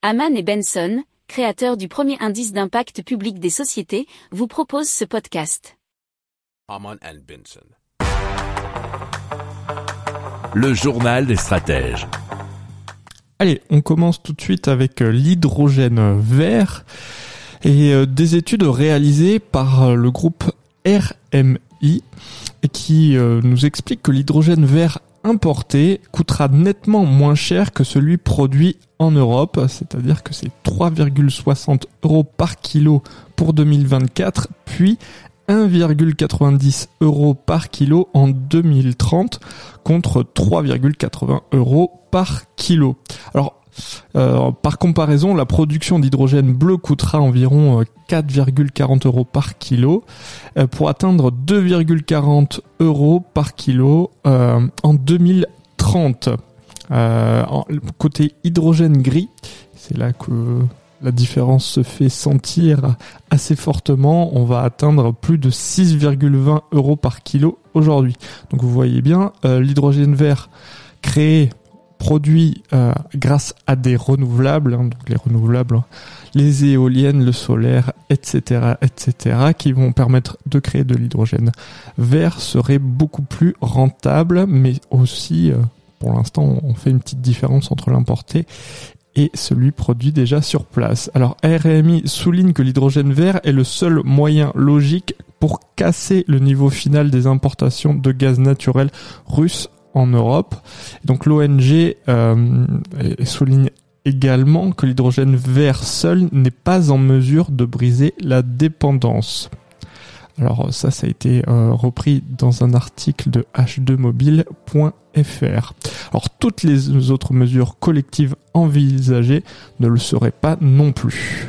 Haman et Benson, créateurs du premier indice d'impact public des sociétés, vous proposent ce podcast. Haman and Benson. Le journal des stratèges. Allez, on commence tout de suite avec euh, l'hydrogène vert et euh, des études réalisées par euh, le groupe RMI qui nous expliquent que l'hydrogène vert importé coûtera nettement moins cher que celui produit en Europe, c'est-à-dire que c'est 3,60 euros par kilo pour 2024, puis 1,90 euros par kilo en 2030 contre 3,80 euros par kilo. Alors euh, par comparaison, la production d'hydrogène bleu coûtera environ 4,40 euh, euros par kilo euh, pour atteindre 2,40 euros par kilo en 2030. côté hydrogène gris, c'est là que la différence se fait sentir assez fortement. On va atteindre plus de 6,20 euros par kilo aujourd'hui. Donc vous voyez bien, l'hydrogène vert créé produit euh, grâce à des renouvelables, hein, donc les renouvelables, les éoliennes, le solaire, etc., etc., qui vont permettre de créer de l'hydrogène vert serait beaucoup plus rentable, mais aussi, euh, pour l'instant, on fait une petite différence entre l'importé et celui produit déjà sur place. Alors RMI souligne que l'hydrogène vert est le seul moyen logique pour casser le niveau final des importations de gaz naturel russe en Europe. Donc l'ONG euh, souligne également que l'hydrogène vert seul n'est pas en mesure de briser la dépendance. Alors ça, ça a été euh, repris dans un article de h2mobile.fr. Alors toutes les autres mesures collectives envisagées ne le seraient pas non plus.